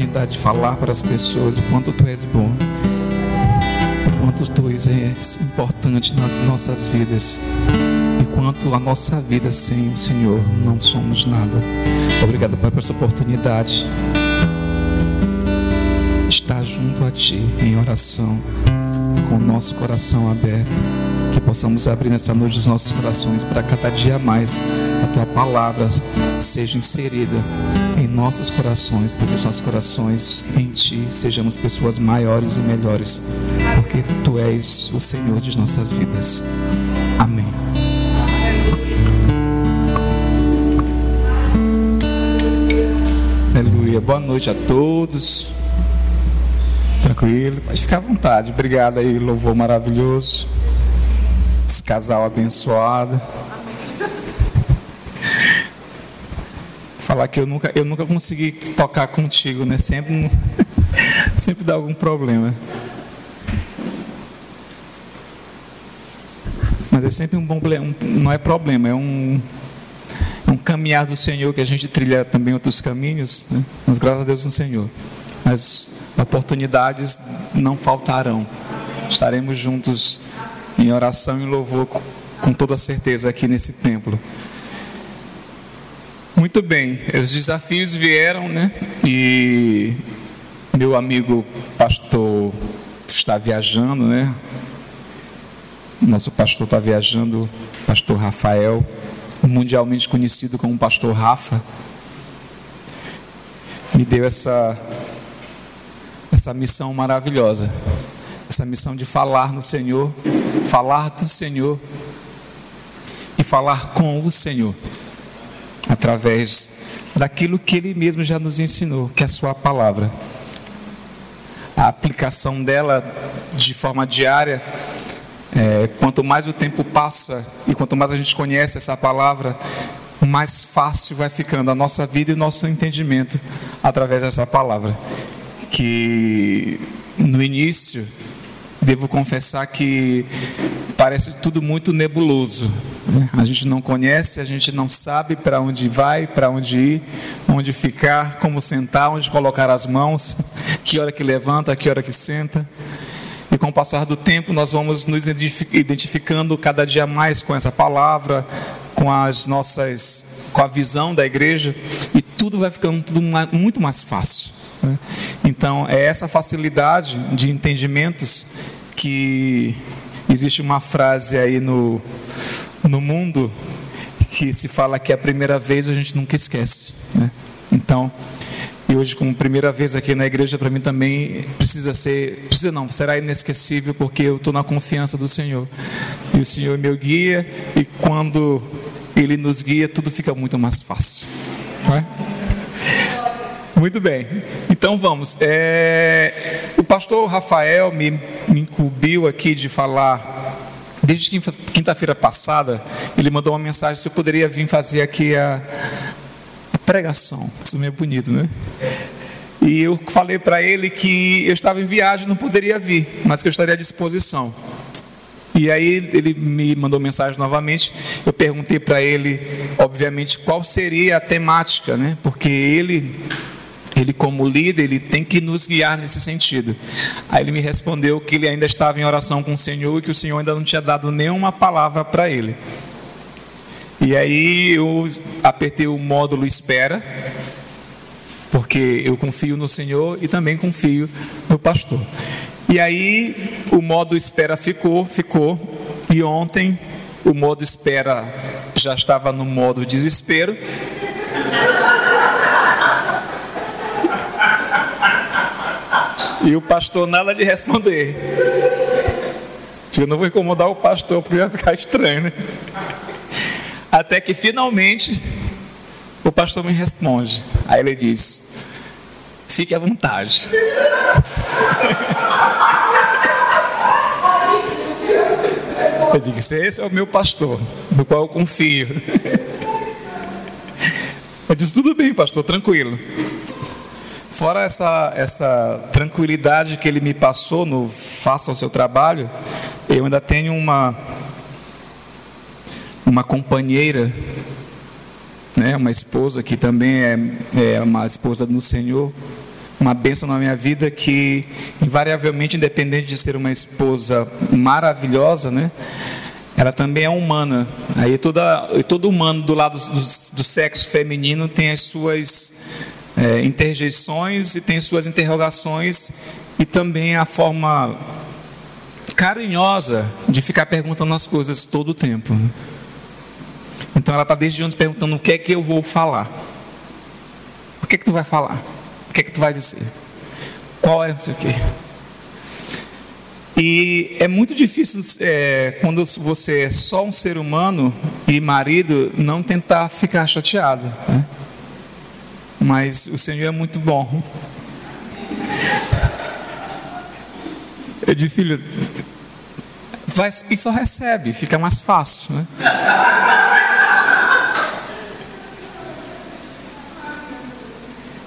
oportunidade de falar para as pessoas o quanto tu és bom, o quanto tu és importante nas nossas vidas e quanto a nossa vida sem o Senhor não somos nada. Obrigado, Pai, por essa oportunidade de estar junto a Ti em oração, com o nosso coração aberto, que possamos abrir nessa noite os nossos corações para cada dia mais a Tua palavra seja inserida nossos corações, para que os nossos corações em Ti sejamos pessoas maiores e melhores, porque Tu és o Senhor de nossas vidas. Amém. Aleluia. Boa noite a todos. Tranquilo, pode ficar à vontade. Obrigado aí, louvor maravilhoso. Esse casal abençoado. Falar que eu nunca, eu nunca consegui tocar contigo, né? Sempre, sempre dá algum problema. Mas é sempre um bom problema, não é problema, é um, é um caminhar do Senhor que a gente trilha também outros caminhos, né? mas graças a Deus no Senhor. As oportunidades não faltarão. Estaremos juntos em oração e louvor com toda certeza aqui nesse templo. Muito bem, os desafios vieram, né? E meu amigo pastor está viajando, né? Nosso pastor está viajando, pastor Rafael, mundialmente conhecido como pastor Rafa, me deu essa essa missão maravilhosa, essa missão de falar no Senhor, falar do Senhor e falar com o Senhor através daquilo que Ele mesmo já nos ensinou, que é a Sua palavra. A aplicação dela de forma diária, é, quanto mais o tempo passa e quanto mais a gente conhece essa palavra, mais fácil vai ficando a nossa vida e o nosso entendimento através dessa palavra. Que no início, devo confessar que parece tudo muito nebuloso. Né? A gente não conhece, a gente não sabe para onde vai, para onde ir, onde ficar, como sentar, onde colocar as mãos, que hora que levanta, que hora que senta. E com o passar do tempo, nós vamos nos identificando cada dia mais com essa palavra, com as nossas, com a visão da igreja, e tudo vai ficando tudo muito mais fácil. Né? Então, é essa facilidade de entendimentos que existe uma frase aí no, no mundo que se fala que é a primeira vez a gente nunca esquece. Né? Então, e hoje, como primeira vez aqui na igreja, para mim também precisa ser, precisa não, será inesquecível, porque eu estou na confiança do Senhor. E o Senhor é meu guia, e quando Ele nos guia, tudo fica muito mais fácil. Não é? Muito bem, então vamos. É, o pastor Rafael me, me incumbiu aqui de falar Desde quinta-feira passada, ele mandou uma mensagem se eu poderia vir fazer aqui a, a pregação. Isso é meio bonito, né? E eu falei para ele que eu estava em viagem, não poderia vir, mas que eu estaria à disposição. E aí ele me mandou mensagem novamente. Eu perguntei para ele, obviamente, qual seria a temática, né? Porque ele ele como líder, ele tem que nos guiar nesse sentido. Aí ele me respondeu que ele ainda estava em oração com o Senhor e que o Senhor ainda não tinha dado nenhuma palavra para ele. E aí eu apertei o módulo espera, porque eu confio no Senhor e também confio no pastor. E aí o modo espera ficou, ficou, e ontem o modo espera já estava no modo desespero. E o pastor nada de responder. Eu não vou incomodar o pastor porque vai ficar estranho, né? Até que finalmente o pastor me responde. Aí ele diz: Fique à vontade. Eu digo: Esse é o meu pastor, no qual eu confio. Eu disse: Tudo bem, pastor, tranquilo. Fora essa, essa tranquilidade que ele me passou no faça o seu trabalho, eu ainda tenho uma, uma companheira, né, uma esposa que também é, é uma esposa do Senhor, uma bênção na minha vida que, invariavelmente, independente de ser uma esposa maravilhosa, né? Ela também é humana. Aí toda, todo humano do lado do, do sexo feminino tem as suas é, interjeições e tem suas interrogações e também a forma carinhosa de ficar perguntando as coisas todo o tempo. Então ela está desde ontem perguntando o que é que eu vou falar. O que é que tu vai falar? O que é que tu vai dizer? Qual é isso aqui? E é muito difícil é, quando você é só um ser humano e marido não tentar ficar chateado. Né? Mas o Senhor é muito bom. Eu digo, filho, vai, e só recebe, fica mais fácil. Né?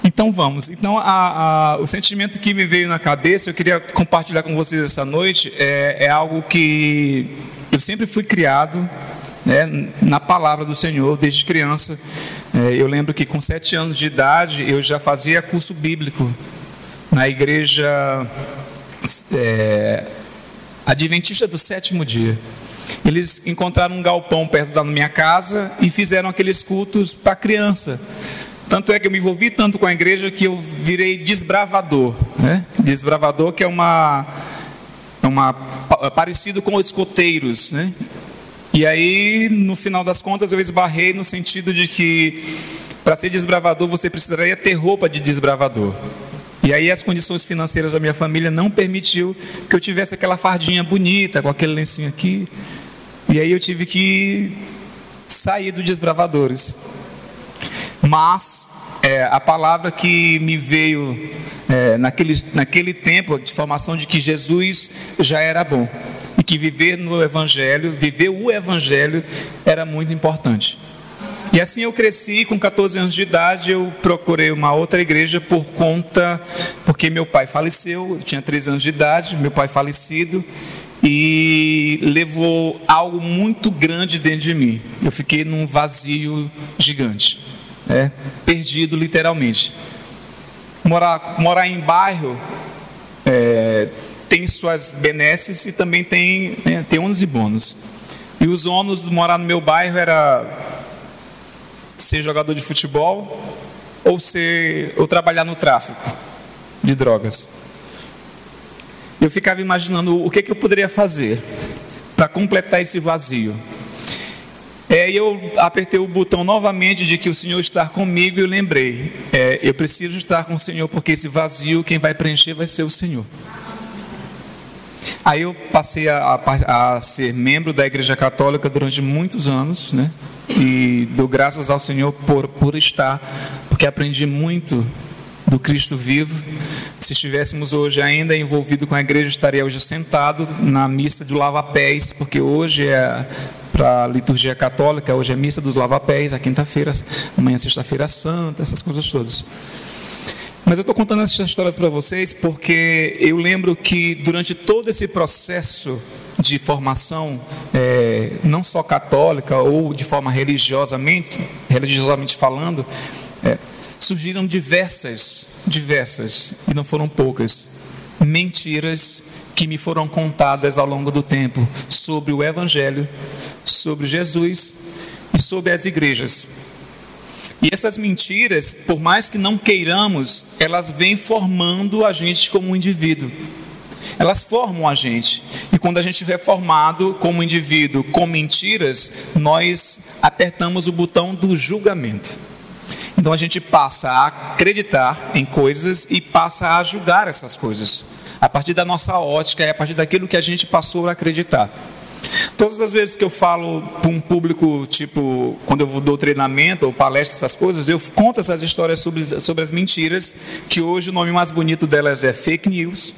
Então vamos. Então a, a, o sentimento que me veio na cabeça, eu queria compartilhar com vocês essa noite, é, é algo que eu sempre fui criado né, na palavra do Senhor desde criança. É, eu lembro que com sete anos de idade eu já fazia curso bíblico na igreja é, Adventista do sétimo dia. Eles encontraram um galpão perto da minha casa e fizeram aqueles cultos para criança. Tanto é que eu me envolvi tanto com a igreja que eu virei desbravador. Né? Desbravador que é uma, é uma parecido com os escoteiros. Né? E aí, no final das contas, eu esbarrei no sentido de que para ser desbravador você precisaria ter roupa de desbravador. E aí as condições financeiras da minha família não permitiu que eu tivesse aquela fardinha bonita com aquele lencinho aqui. E aí eu tive que sair do desbravadores. Mas é, a palavra que me veio é, naquele, naquele tempo de formação de que Jesus já era bom que viver no Evangelho, viver o Evangelho era muito importante. E assim eu cresci, com 14 anos de idade, eu procurei uma outra igreja por conta, porque meu pai faleceu, eu tinha 13 anos de idade, meu pai falecido, e levou algo muito grande dentro de mim. Eu fiquei num vazio gigante né? perdido literalmente. Morar, morar em bairro é, tem suas benesses e também tem, né, tem ônus e bônus. E os ônus de morar no meu bairro era ser jogador de futebol ou ser ou trabalhar no tráfico de drogas. Eu ficava imaginando o que, que eu poderia fazer para completar esse vazio. É, eu apertei o botão novamente de que o Senhor está comigo e eu lembrei, é, eu preciso estar com o Senhor porque esse vazio quem vai preencher vai ser o Senhor. Aí eu passei a, a, a ser membro da Igreja Católica durante muitos anos, né? E dou graças ao Senhor por, por estar, porque aprendi muito do Cristo vivo. Se estivéssemos hoje ainda envolvido com a igreja, estaria hoje sentado na missa do lava-pés, porque hoje é para a liturgia católica, hoje é missa dos lavapés, a quinta-feira, amanhã é sexta-feira santa, essas coisas todas. Mas eu estou contando essas histórias para vocês porque eu lembro que durante todo esse processo de formação, é, não só católica ou de forma religiosamente, religiosamente falando, é, surgiram diversas, diversas, e não foram poucas, mentiras que me foram contadas ao longo do tempo sobre o Evangelho, sobre Jesus e sobre as igrejas. E essas mentiras, por mais que não queiramos, elas vêm formando a gente como um indivíduo. Elas formam a gente. E quando a gente é formado como indivíduo com mentiras, nós apertamos o botão do julgamento. Então a gente passa a acreditar em coisas e passa a julgar essas coisas a partir da nossa ótica e a partir daquilo que a gente passou a acreditar. Todas as vezes que eu falo para um público, tipo, quando eu dou treinamento ou palestra, essas coisas, eu conto essas histórias sobre, sobre as mentiras, que hoje o nome mais bonito delas é fake news,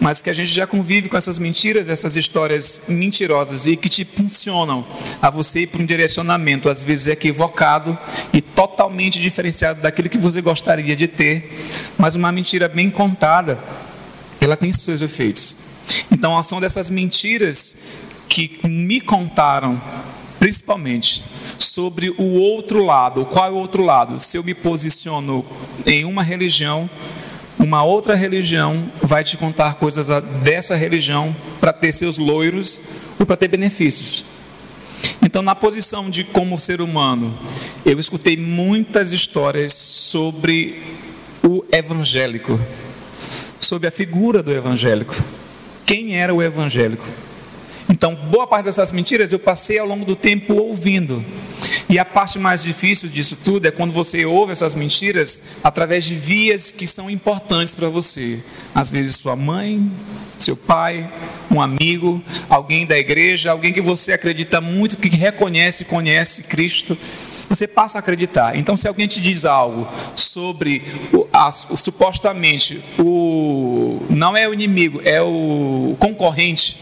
mas que a gente já convive com essas mentiras, essas histórias mentirosas e que te funcionam a você ir para um direcionamento, às vezes equivocado e totalmente diferenciado daquilo que você gostaria de ter, mas uma mentira bem contada, ela tem seus efeitos. Então, ação dessas mentiras que me contaram principalmente sobre o outro lado. Qual é o outro lado? Se eu me posiciono em uma religião, uma outra religião vai te contar coisas dessa religião para ter seus loiros ou para ter benefícios. Então, na posição de como ser humano, eu escutei muitas histórias sobre o evangélico, sobre a figura do evangélico. Quem era o evangélico? Então, boa parte dessas mentiras eu passei ao longo do tempo ouvindo. E a parte mais difícil disso tudo é quando você ouve essas mentiras através de vias que são importantes para você. Às vezes, sua mãe, seu pai, um amigo, alguém da igreja, alguém que você acredita muito, que reconhece e conhece Cristo. Você passa a acreditar. Então, se alguém te diz algo sobre o, a, o, supostamente o não é o inimigo, é o concorrente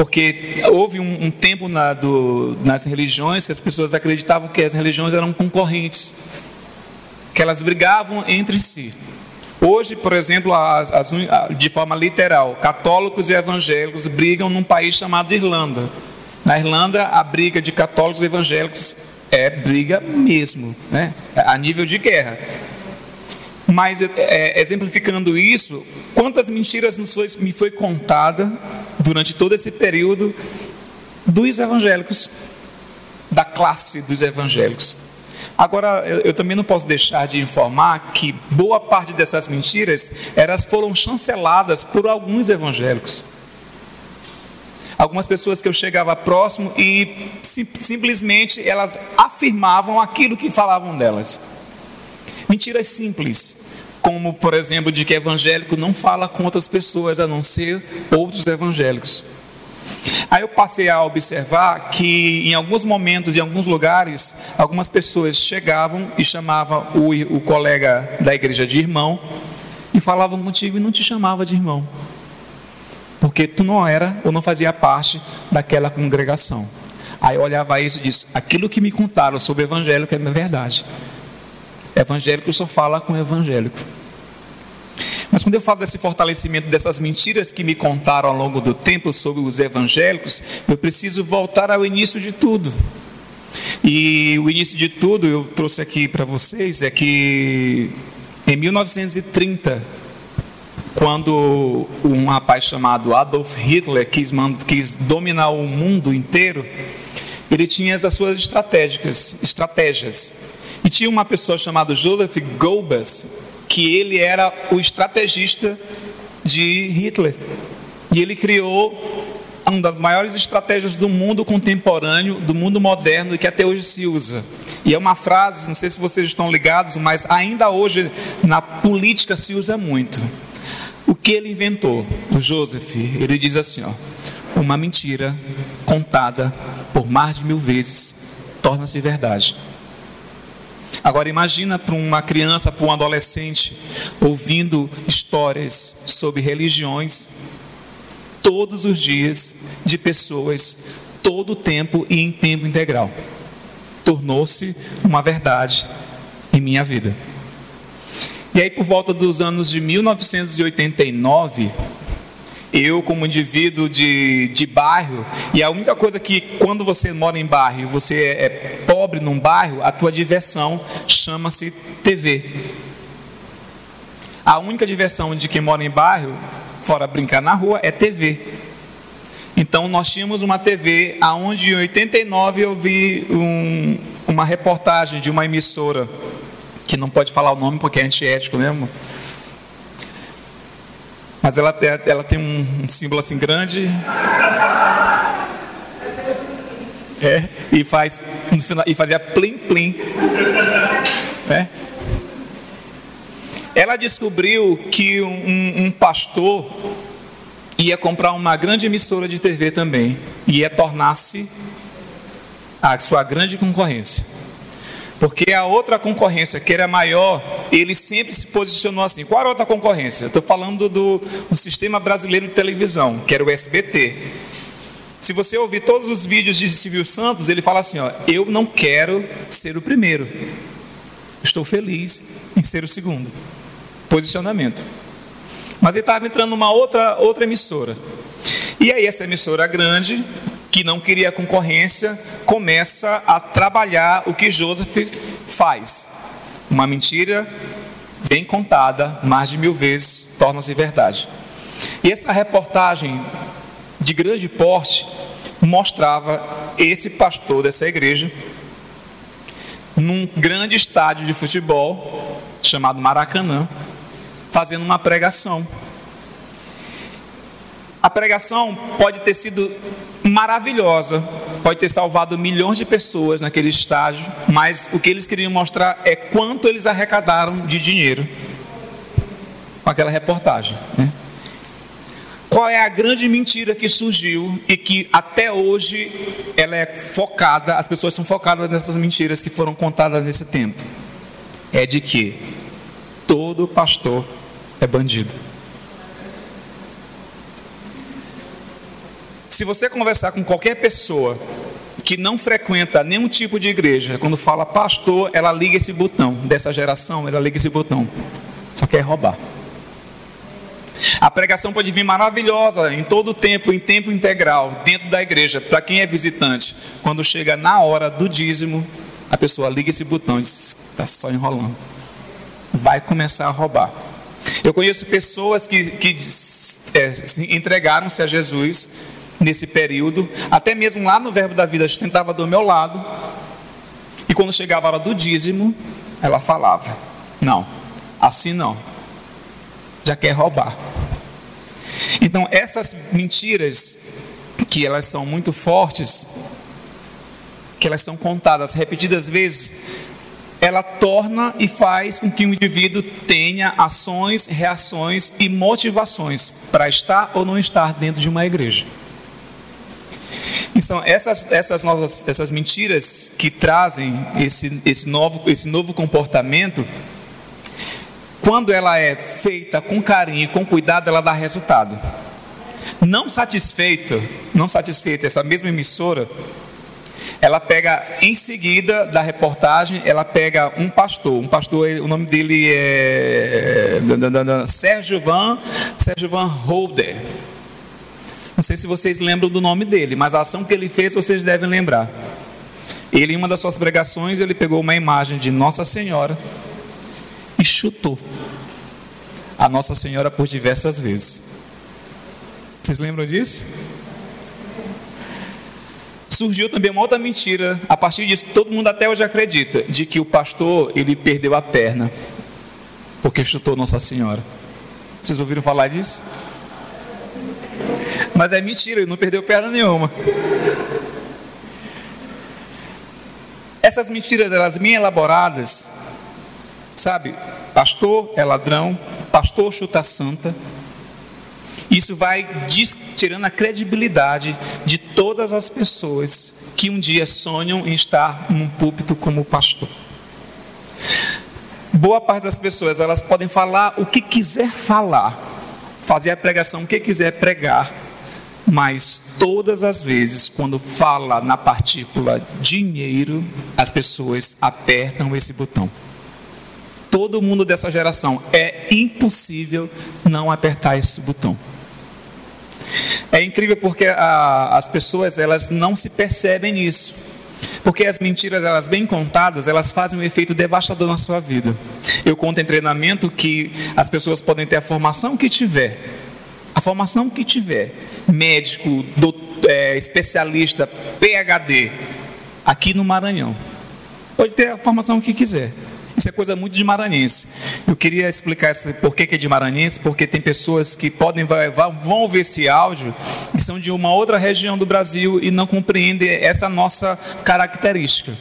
porque houve um, um tempo na, do, nas religiões que as pessoas acreditavam que as religiões eram concorrentes, que elas brigavam entre si. Hoje, por exemplo, as, as, de forma literal, católicos e evangélicos brigam num país chamado Irlanda. Na Irlanda, a briga de católicos e evangélicos é briga mesmo, né? a nível de guerra. Mas, é, exemplificando isso, quantas mentiras foi, me foi contada durante todo esse período dos evangélicos, da classe dos evangélicos. Agora, eu, eu, também não posso deixar de informar que boa parte dessas mentiras elas foram chanceladas por alguns evangélicos. Algumas pessoas que eu chegava próximo e sim, simplesmente elas afirmavam aquilo que falavam delas. Mentiras simples, como por exemplo de que evangélico não fala com outras pessoas a não ser outros evangélicos. Aí eu passei a observar que em alguns momentos, em alguns lugares, algumas pessoas chegavam e chamavam o, o colega da igreja de irmão e falavam contigo e não te chamava de irmão, porque tu não era ou não fazia parte daquela congregação. Aí eu olhava isso e disse: aquilo que me contaram sobre evangélico é verdade. Evangélico só fala com evangélico. Mas quando eu falo desse fortalecimento dessas mentiras que me contaram ao longo do tempo sobre os evangélicos, eu preciso voltar ao início de tudo. E o início de tudo eu trouxe aqui para vocês é que em 1930, quando um rapaz chamado Adolf Hitler quis, quis dominar o mundo inteiro, ele tinha as suas estratégias, estratégias. E tinha uma pessoa chamada Joseph Goebbels, que ele era o estrategista de Hitler. E ele criou uma das maiores estratégias do mundo contemporâneo, do mundo moderno que até hoje se usa. E é uma frase, não sei se vocês estão ligados, mas ainda hoje na política se usa muito. O que ele inventou? O Joseph, ele diz assim, ó, uma mentira contada por mais de mil vezes torna-se verdade. Agora imagina para uma criança, para um adolescente, ouvindo histórias sobre religiões todos os dias de pessoas, todo o tempo e em tempo integral. Tornou-se uma verdade em minha vida. E aí, por volta dos anos de 1989, eu como indivíduo de, de bairro, e a única coisa que quando você mora em bairro, você é, é pobre num bairro, a tua diversão chama-se TV. A única diversão de quem mora em bairro, fora brincar na rua, é TV. Então nós tínhamos uma TV aonde em 89 eu vi um, uma reportagem de uma emissora que não pode falar o nome porque é antiético mesmo. Mas ela, ela tem um, um símbolo assim grande. É, e faz e fazia plim plim. É. Ela descobriu que um, um pastor ia comprar uma grande emissora de TV também e ia tornar-se a sua grande concorrência. Porque a outra concorrência, que era maior, ele sempre se posicionou assim. Qual era a outra concorrência? Estou falando do, do Sistema Brasileiro de Televisão, que era o SBT. Se você ouvir todos os vídeos de Silvio Santos, ele fala assim: ó, eu não quero ser o primeiro. Estou feliz em ser o segundo. Posicionamento. Mas ele estava entrando numa outra, outra emissora. E aí essa emissora grande que não queria concorrência, começa a trabalhar o que Joseph faz. Uma mentira bem contada, mais de mil vezes, torna-se verdade. E essa reportagem de grande porte mostrava esse pastor dessa igreja num grande estádio de futebol chamado Maracanã, fazendo uma pregação. A pregação pode ter sido maravilhosa, pode ter salvado milhões de pessoas naquele estágio, mas o que eles queriam mostrar é quanto eles arrecadaram de dinheiro com aquela reportagem. Né? Qual é a grande mentira que surgiu e que até hoje ela é focada, as pessoas são focadas nessas mentiras que foram contadas nesse tempo? É de que todo pastor é bandido. Se você conversar com qualquer pessoa que não frequenta nenhum tipo de igreja, quando fala pastor, ela liga esse botão. Dessa geração, ela liga esse botão. Só quer roubar. A pregação pode vir maravilhosa em todo o tempo, em tempo integral, dentro da igreja, para quem é visitante. Quando chega na hora do dízimo, a pessoa liga esse botão e diz: está só enrolando. Vai começar a roubar. Eu conheço pessoas que, que é, entregaram-se a Jesus nesse período, até mesmo lá no Verbo da Vida, estava do meu lado, e quando chegava a hora do dízimo, ela falava: Não, assim não, já quer roubar. Então, essas mentiras, que elas são muito fortes, que elas são contadas repetidas vezes, ela torna e faz com que o indivíduo tenha ações, reações e motivações para estar ou não estar dentro de uma igreja. Então, essas, essas, novas, essas mentiras que trazem esse, esse, novo, esse novo comportamento, quando ela é feita com carinho e com cuidado, ela dá resultado. Não satisfeito, não satisfeita essa mesma emissora, ela pega em seguida da reportagem, ela pega um pastor, um pastor, o nome dele é Sérgio Van, Sérgio Van Holder. Não sei se vocês lembram do nome dele, mas a ação que ele fez vocês devem lembrar. Ele, em uma das suas pregações, ele pegou uma imagem de Nossa Senhora e chutou a Nossa Senhora por diversas vezes. Vocês lembram disso? Surgiu também uma outra mentira, a partir disso todo mundo até hoje acredita, de que o pastor ele perdeu a perna porque chutou Nossa Senhora. Vocês ouviram falar disso? Mas é mentira, ele não perdeu perna nenhuma. Essas mentiras, elas bem elaboradas, sabe? Pastor é ladrão, pastor chuta santa. Isso vai tirando a credibilidade de todas as pessoas que um dia sonham em estar num púlpito como pastor. Boa parte das pessoas, elas podem falar o que quiser falar, fazer a pregação o que quiser pregar, mas todas as vezes, quando fala na partícula dinheiro, as pessoas apertam esse botão todo mundo dessa geração. É impossível não apertar esse botão. É incrível porque a, as pessoas elas não se percebem nisso. Porque as mentiras, elas bem contadas, elas fazem um efeito devastador na sua vida. Eu conto em treinamento que as pessoas podem ter a formação que tiver, a formação que tiver, médico, doutor, é, especialista, PhD, aqui no Maranhão. Pode ter a formação que quiser. Isso é coisa muito de maranhense. Eu queria explicar por que é de maranhense, porque tem pessoas que podem vão ouvir esse áudio e são de uma outra região do Brasil e não compreendem essa nossa característica.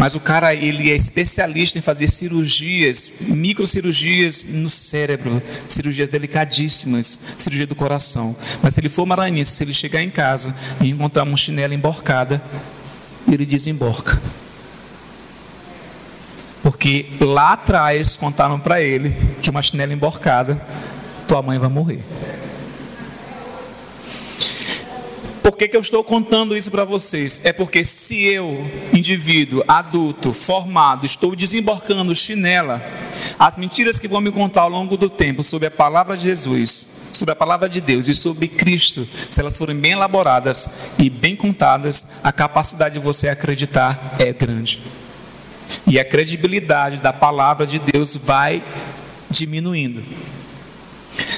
Mas o cara, ele é especialista em fazer cirurgias, microcirurgias no cérebro, cirurgias delicadíssimas, cirurgia do coração. Mas se ele for maranhense, se ele chegar em casa e encontrar uma chinela emborcada, ele desemborca. Porque lá atrás contaram para ele que uma chinela emborcada, tua mãe vai morrer. Por que, que eu estou contando isso para vocês? É porque se eu, indivíduo, adulto, formado, estou desembarcando chinela, as mentiras que vão me contar ao longo do tempo sobre a palavra de Jesus, sobre a palavra de Deus e sobre Cristo, se elas forem bem elaboradas e bem contadas, a capacidade de você acreditar é grande. E a credibilidade da palavra de Deus vai diminuindo.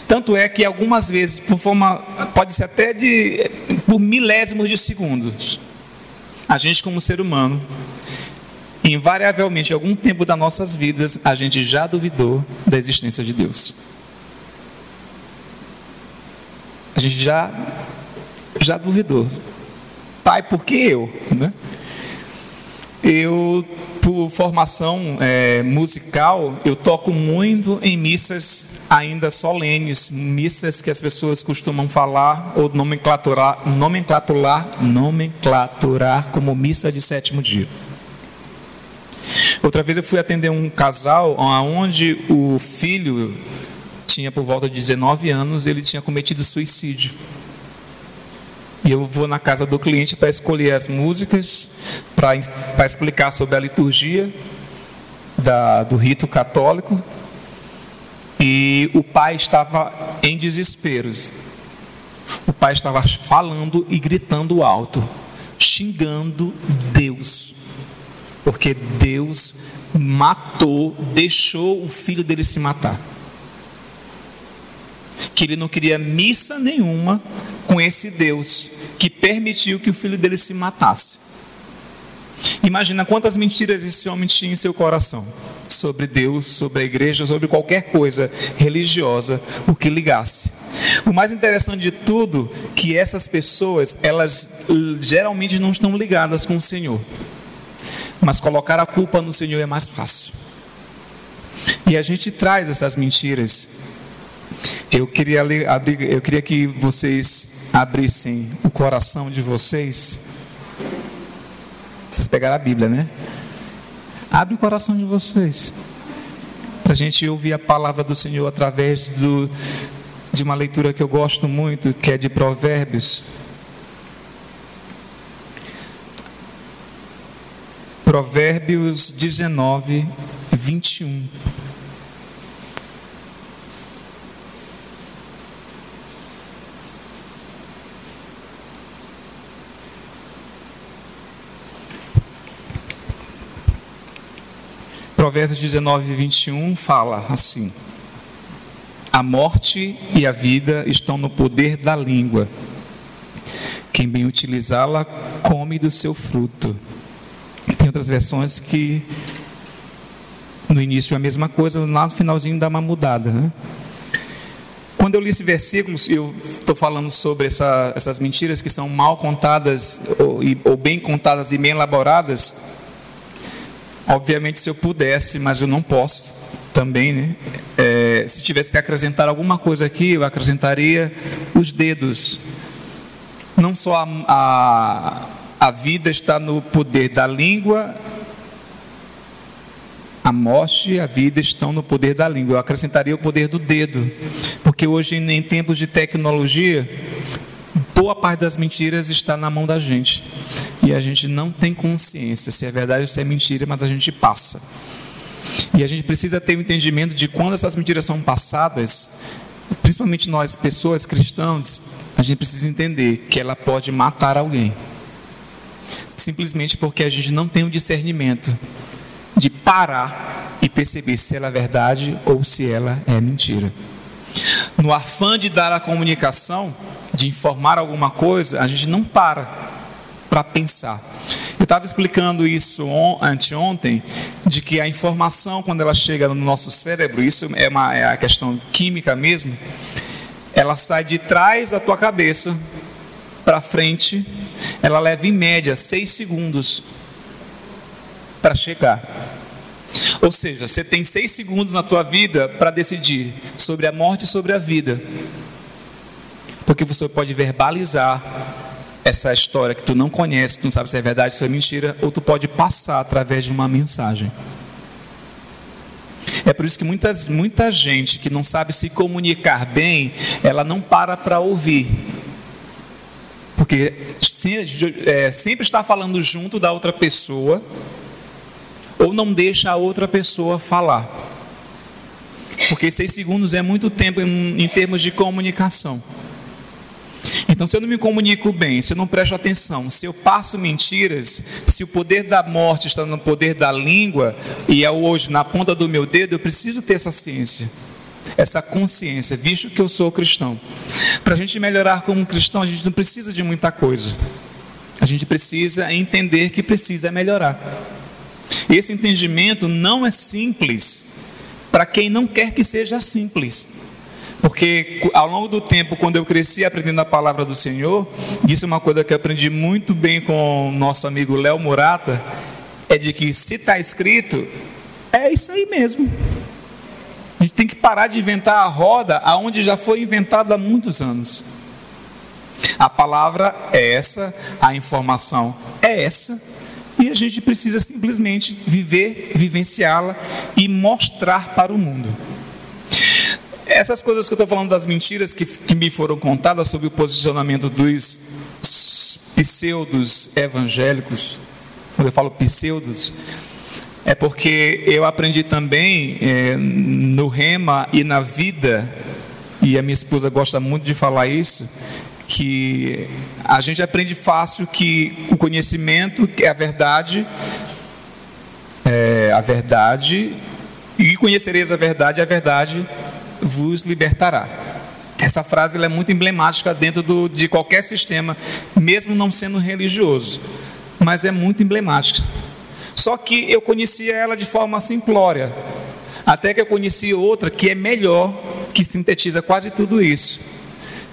Tanto é que algumas vezes, por forma, pode ser até de por milésimos de segundos, a gente como ser humano, invariavelmente, em algum tempo das nossas vidas, a gente já duvidou da existência de Deus. A gente já já duvidou. Pai, por que eu? Né? Eu, por formação é, musical, eu toco muito em missas ainda solenes, missas que as pessoas costumam falar ou nomenclaturar, nomenclaturar, nomenclaturar como missa de sétimo dia. Outra vez eu fui atender um casal onde o filho tinha por volta de 19 anos, ele tinha cometido suicídio. E eu vou na casa do cliente para escolher as músicas, para explicar sobre a liturgia da, do rito católico. E o pai estava em desesperos. O pai estava falando e gritando alto, xingando Deus. Porque Deus matou, deixou o filho dele se matar. Que ele não queria missa nenhuma com esse Deus que permitiu que o filho dele se matasse. Imagina quantas mentiras esse homem tinha em seu coração sobre Deus, sobre a igreja, sobre qualquer coisa religiosa, o que ligasse. O mais interessante de tudo que essas pessoas, elas geralmente não estão ligadas com o Senhor. Mas colocar a culpa no Senhor é mais fácil. E a gente traz essas mentiras. Eu queria abrir, eu queria que vocês abrissem o coração de vocês. Vocês pegaram a Bíblia, né? Abre o coração de vocês. Para a gente ouvir a palavra do Senhor através do, de uma leitura que eu gosto muito, que é de Provérbios. Provérbios 19, 21. Provérbios 19, 21 fala assim: A morte e a vida estão no poder da língua. Quem bem utilizá-la, come do seu fruto. Tem outras versões que no início é a mesma coisa, lá no finalzinho dá uma mudada. Né? Quando eu li esse versículo, eu estou falando sobre essa, essas mentiras que são mal contadas, ou, ou bem contadas e bem elaboradas. Obviamente, se eu pudesse, mas eu não posso também, né? É, se tivesse que acrescentar alguma coisa aqui, eu acrescentaria os dedos. Não só a, a, a vida está no poder da língua, a morte e a vida estão no poder da língua. Eu acrescentaria o poder do dedo, porque hoje, em tempos de tecnologia, boa parte das mentiras está na mão da gente. E a gente não tem consciência se é verdade ou se é mentira, mas a gente passa. E a gente precisa ter o um entendimento de quando essas mentiras são passadas, principalmente nós, pessoas cristãs, a gente precisa entender que ela pode matar alguém. Simplesmente porque a gente não tem o discernimento de parar e perceber se ela é verdade ou se ela é mentira. No afã de dar a comunicação, de informar alguma coisa, a gente não para para pensar. Eu estava explicando isso anteontem, de que a informação, quando ela chega no nosso cérebro, isso é, uma, é a questão química mesmo, ela sai de trás da tua cabeça para frente, ela leva em média seis segundos para chegar. Ou seja, você tem seis segundos na tua vida para decidir sobre a morte e sobre a vida. Porque você pode verbalizar essa história que tu não conhece, tu não sabe se é verdade se é mentira, ou tu pode passar através de uma mensagem. É por isso que muitas, muita gente que não sabe se comunicar bem, ela não para para ouvir. Porque é, sempre está falando junto da outra pessoa, ou não deixa a outra pessoa falar. Porque seis segundos é muito tempo em, em termos de comunicação. Então, se eu não me comunico bem, se eu não presto atenção, se eu passo mentiras, se o poder da morte está no poder da língua e é hoje na ponta do meu dedo, eu preciso ter essa ciência, essa consciência, visto que eu sou cristão. Para a gente melhorar como cristão, a gente não precisa de muita coisa. A gente precisa entender que precisa melhorar. Esse entendimento não é simples para quem não quer que seja simples. Porque ao longo do tempo, quando eu cresci aprendendo a palavra do Senhor, isso é uma coisa que eu aprendi muito bem com o nosso amigo Léo Murata, é de que se está escrito, é isso aí mesmo. A gente tem que parar de inventar a roda aonde já foi inventada há muitos anos. A palavra é essa, a informação é essa, e a gente precisa simplesmente viver, vivenciá-la e mostrar para o mundo. Essas coisas que eu estou falando das mentiras que, que me foram contadas sobre o posicionamento dos pseudos evangélicos, quando eu falo pseudos, é porque eu aprendi também é, no rema e na vida, e a minha esposa gosta muito de falar isso, que a gente aprende fácil que o conhecimento é a verdade, é a verdade, e conhecereis a verdade, a verdade vos libertará. Essa frase é muito emblemática dentro do, de qualquer sistema, mesmo não sendo religioso, mas é muito emblemática. Só que eu conhecia ela de forma simplória, até que eu conheci outra que é melhor, que sintetiza quase tudo isso: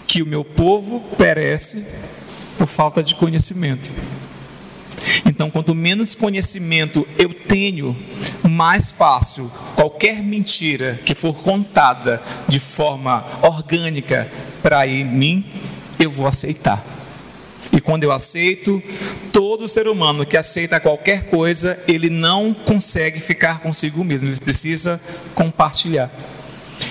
que o meu povo perece por falta de conhecimento. Então, quanto menos conhecimento eu tenho, mais fácil qualquer mentira que for contada de forma orgânica para mim, eu vou aceitar. E quando eu aceito, todo ser humano que aceita qualquer coisa, ele não consegue ficar consigo mesmo, ele precisa compartilhar.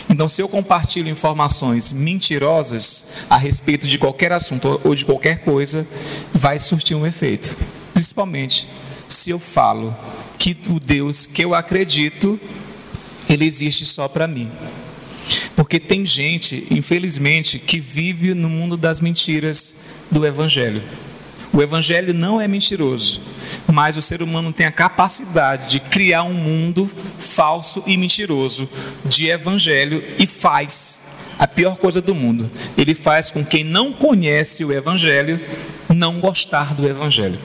Então, se eu compartilho informações mentirosas a respeito de qualquer assunto ou de qualquer coisa, vai surtir um efeito principalmente se eu falo que o Deus que eu acredito, ele existe só para mim. Porque tem gente, infelizmente, que vive no mundo das mentiras do Evangelho. O Evangelho não é mentiroso, mas o ser humano tem a capacidade de criar um mundo falso e mentiroso de Evangelho e faz a pior coisa do mundo. Ele faz com quem não conhece o Evangelho não gostar do Evangelho.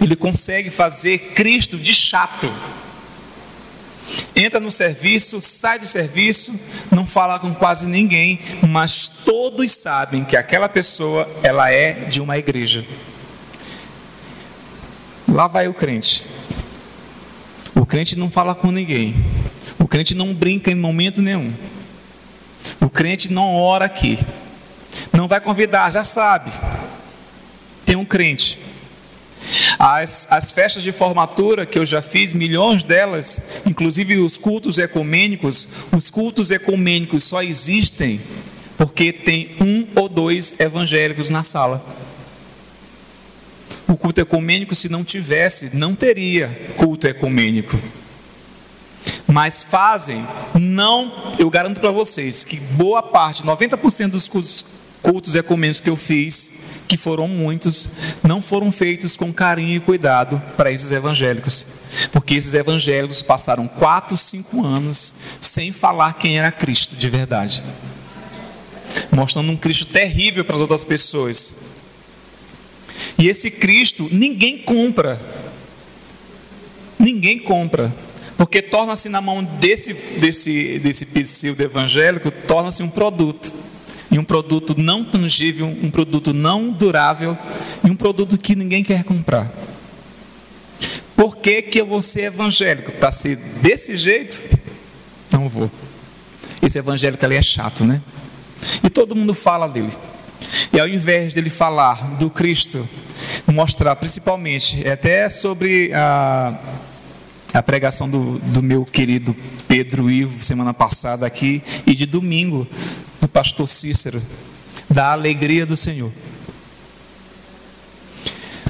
Ele consegue fazer Cristo de chato. Entra no serviço, sai do serviço, não fala com quase ninguém, mas todos sabem que aquela pessoa ela é de uma igreja. Lá vai o crente. O crente não fala com ninguém. O crente não brinca em momento nenhum. O crente não ora aqui. Não vai convidar, já sabe. Tem um crente as, as festas de formatura, que eu já fiz milhões delas, inclusive os cultos ecumênicos, os cultos ecumênicos só existem porque tem um ou dois evangélicos na sala. O culto ecumênico, se não tivesse, não teria culto ecumênico. Mas fazem, não, eu garanto para vocês que boa parte, 90% dos cultos, cultos ecumênicos que eu fiz, que foram muitos, não foram feitos com carinho e cuidado para esses evangélicos. Porque esses evangélicos passaram quatro, cinco anos sem falar quem era Cristo de verdade. Mostrando um Cristo terrível para as outras pessoas. E esse Cristo ninguém compra. Ninguém compra. Porque torna-se na mão desse, desse, desse pseudo evangélico, torna-se um produto e um produto não tangível, um produto não durável e um produto que ninguém quer comprar. Por que, que eu vou ser evangélico? Para ser desse jeito? Não vou. Esse evangélico ali é chato, né? E todo mundo fala dele. E ao invés dele falar do Cristo, mostrar principalmente, é até sobre a, a pregação do, do meu querido Pedro Ivo, semana passada aqui, e de domingo, do pastor Cícero, da alegria do Senhor.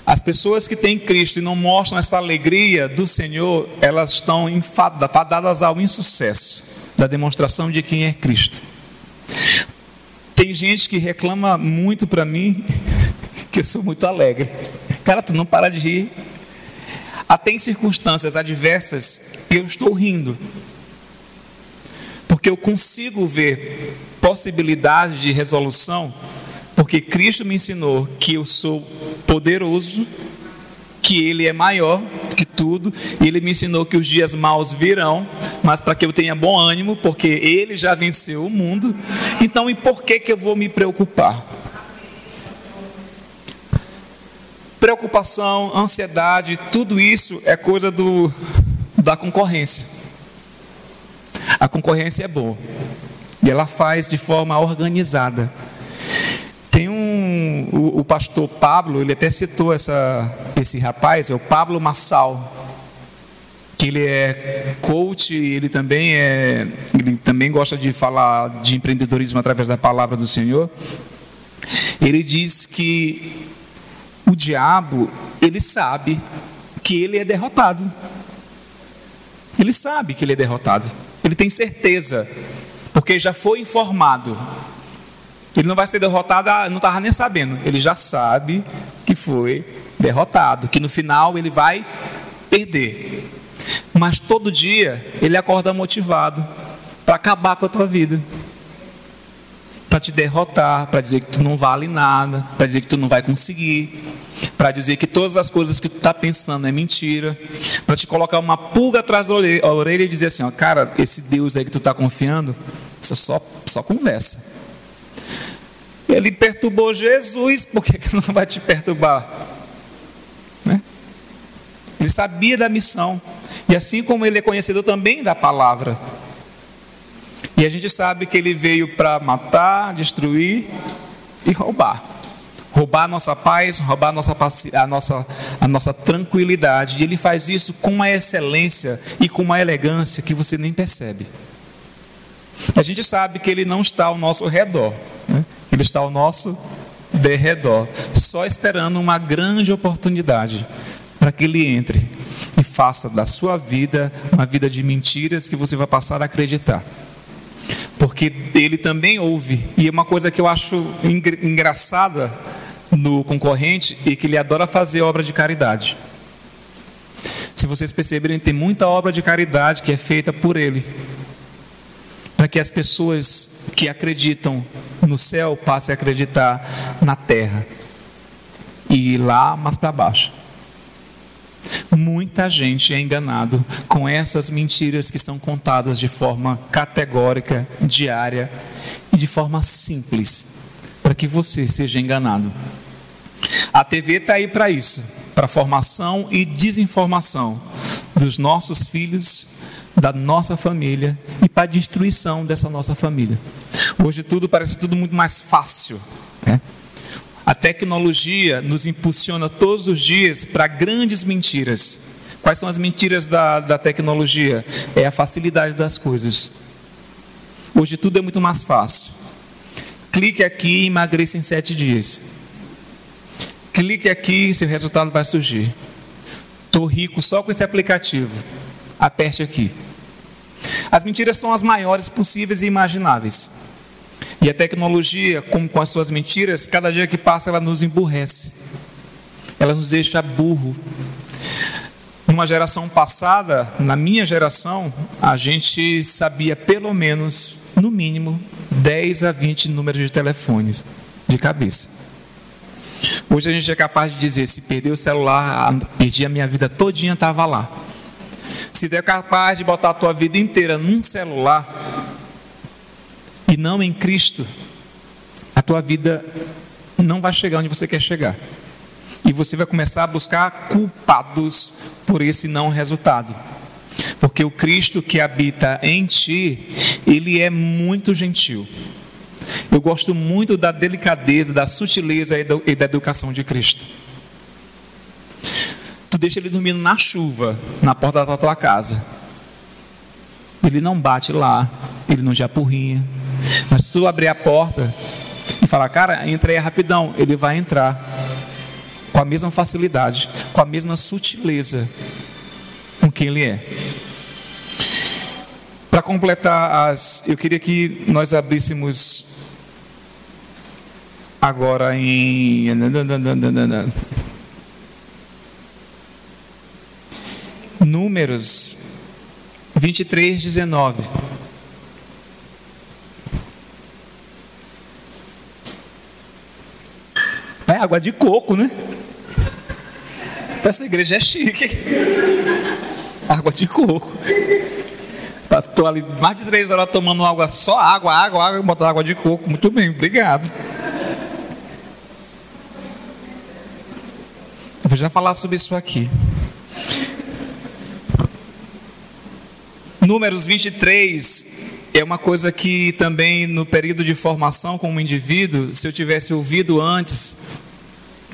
As pessoas que têm Cristo e não mostram essa alegria do Senhor, elas estão fadadas ao insucesso da demonstração de quem é Cristo. Tem gente que reclama muito para mim que eu sou muito alegre. Cara, tu não para de rir. Até em circunstâncias adversas, eu estou rindo. Porque eu consigo ver possibilidades de resolução porque Cristo me ensinou que eu sou poderoso, que Ele é maior que tudo, e Ele me ensinou que os dias maus virão, mas para que eu tenha bom ânimo, porque Ele já venceu o mundo. Então, e por que, que eu vou me preocupar? Preocupação, ansiedade, tudo isso é coisa do, da concorrência. A concorrência é boa e ela faz de forma organizada. Tem um, o, o, pastor Pablo, ele até citou essa, esse rapaz, é o Pablo Massal, que ele é coach, ele também é, ele também gosta de falar de empreendedorismo através da palavra do Senhor. Ele diz que o diabo, ele sabe que ele é derrotado. Ele sabe que ele é derrotado. Ele tem certeza, porque já foi informado ele não vai ser derrotado, ah, não estava nem sabendo. Ele já sabe que foi derrotado, que no final ele vai perder. Mas todo dia ele acorda motivado para acabar com a tua vida. Para te derrotar, para dizer que tu não vale nada, para dizer que tu não vai conseguir, para dizer que todas as coisas que tu está pensando é mentira, para te colocar uma pulga atrás da orelha e dizer assim: ó, cara, esse Deus aí que tu está confiando, isso é só, só conversa. Ele perturbou Jesus, por que não vai te perturbar? Né? Ele sabia da missão, e assim como ele é conhecedor também da palavra. E a gente sabe que ele veio para matar, destruir e roubar. Roubar a nossa paz, roubar a nossa, a, nossa, a nossa tranquilidade. E ele faz isso com uma excelência e com uma elegância que você nem percebe. A gente sabe que ele não está ao nosso redor. Né? Ele está ao nosso derredor, só esperando uma grande oportunidade para que ele entre e faça da sua vida uma vida de mentiras que você vai passar a acreditar. Porque ele também ouve, e é uma coisa que eu acho engraçada no concorrente e que ele adora fazer obra de caridade. Se vocês perceberem, tem muita obra de caridade que é feita por ele para que as pessoas que acreditam no céu passem a acreditar na terra e lá, mas para baixo. Muita gente é enganado com essas mentiras que são contadas de forma categórica, diária e de forma simples, para que você seja enganado. A TV está aí para isso, para formação e desinformação dos nossos filhos da nossa família e para a destruição dessa nossa família. Hoje tudo parece tudo muito mais fácil. Né? A tecnologia nos impulsiona todos os dias para grandes mentiras. Quais são as mentiras da, da tecnologia? É a facilidade das coisas. Hoje tudo é muito mais fácil. Clique aqui e emagreça em sete dias. Clique aqui e seu resultado vai surgir. Estou rico só com esse aplicativo. Aperte aqui. As mentiras são as maiores possíveis e imagináveis. E a tecnologia, como com as suas mentiras, cada dia que passa ela nos emburrece. Ela nos deixa burro. Numa geração passada, na minha geração, a gente sabia pelo menos, no mínimo, 10 a 20 números de telefones de cabeça. Hoje a gente é capaz de dizer: se perder o celular, perdi a minha vida todinha, estava lá. Se é capaz de botar a tua vida inteira num celular e não em Cristo, a tua vida não vai chegar onde você quer chegar. E você vai começar a buscar culpados por esse não resultado. Porque o Cristo que habita em ti, ele é muito gentil. Eu gosto muito da delicadeza, da sutileza e da educação de Cristo. Tu deixa ele dormindo na chuva, na porta da tua casa. Ele não bate lá, ele não te apurrinha. Mas se tu abrir a porta e falar, cara, entra aí rapidão, ele vai entrar com a mesma facilidade, com a mesma sutileza com quem Ele é. Para completar as. Eu queria que nós abríssemos agora em. Números 23, 19. É água de coco, né? Essa igreja é chique. Água de coco. Estou ali mais de três horas tomando água, só água, água, água, botar água de coco. Muito bem, obrigado. Eu vou já falar sobre isso aqui. Números 23 é uma coisa que também no período de formação como indivíduo, se eu tivesse ouvido antes,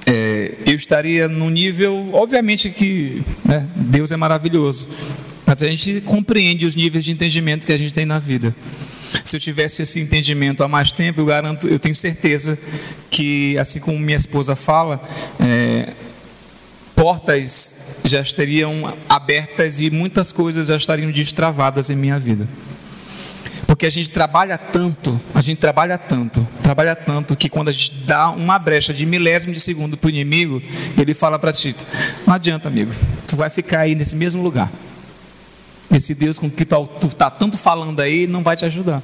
é, eu estaria no nível, obviamente que né, Deus é maravilhoso, mas a gente compreende os níveis de entendimento que a gente tem na vida. Se eu tivesse esse entendimento há mais tempo, eu garanto, eu tenho certeza que, assim como minha esposa fala, é, portas já estariam abertas e muitas coisas já estariam destravadas em minha vida. Porque a gente trabalha tanto, a gente trabalha tanto, trabalha tanto que quando a gente dá uma brecha de milésimo de segundo para o inimigo, ele fala para ti: não adianta, amigo, tu vai ficar aí nesse mesmo lugar. Esse Deus com que tu está tanto falando aí não vai te ajudar.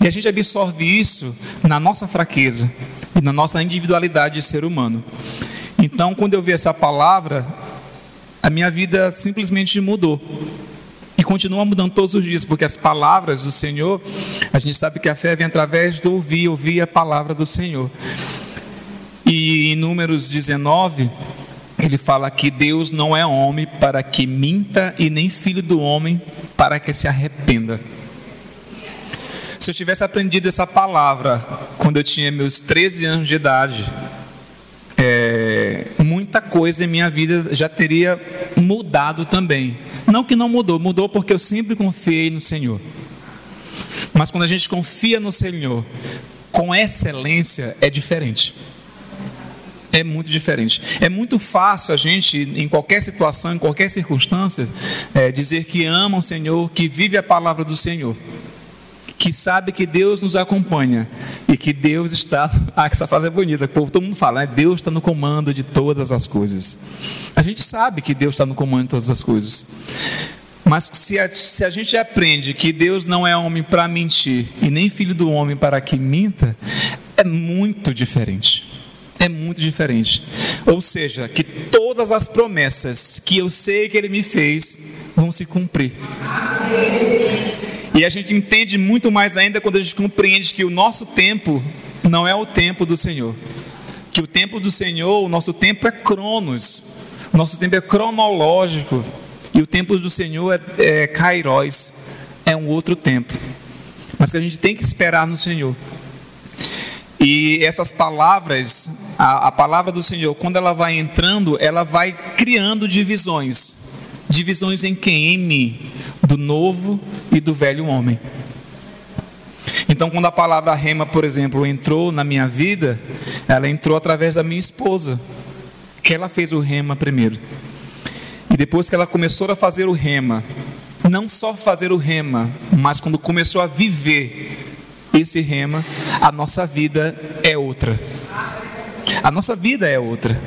E a gente absorve isso na nossa fraqueza e na nossa individualidade de ser humano. Então, quando eu vi essa palavra, a minha vida simplesmente mudou. E continua mudando todos os dias, porque as palavras do Senhor, a gente sabe que a fé vem através do ouvir, ouvir a palavra do Senhor. E em Números 19, ele fala que Deus não é homem para que minta e nem filho do homem para que se arrependa. Se eu tivesse aprendido essa palavra quando eu tinha meus 13 anos de idade, é, muita coisa em minha vida já teria mudado também. Não que não mudou, mudou porque eu sempre confiei no Senhor. Mas quando a gente confia no Senhor com excelência, é diferente. É muito diferente. É muito fácil a gente, em qualquer situação, em qualquer circunstância, é, dizer que ama o Senhor, que vive a palavra do Senhor que sabe que Deus nos acompanha e que Deus está. Ah, essa frase é bonita, povo, todo mundo fala, né? Deus está no comando de todas as coisas. A gente sabe que Deus está no comando de todas as coisas. Mas se a, se a gente aprende que Deus não é homem para mentir e nem filho do homem para que minta, é muito diferente. É muito diferente. Ou seja, que todas as promessas que eu sei que Ele me fez vão se cumprir. E a gente entende muito mais ainda quando a gente compreende que o nosso tempo não é o tempo do Senhor. Que o tempo do Senhor, o nosso tempo é cronos. O nosso tempo é cronológico. E o tempo do Senhor é, é kairos. É um outro tempo. Mas que a gente tem que esperar no Senhor. E essas palavras, a, a palavra do Senhor, quando ela vai entrando, ela vai criando divisões. Divisões em quem? Em mim, do novo e do velho homem. Então, quando a palavra rema, por exemplo, entrou na minha vida, ela entrou através da minha esposa, que ela fez o rema primeiro. E depois que ela começou a fazer o rema, não só fazer o rema, mas quando começou a viver esse rema, a nossa vida é outra. A nossa vida é outra.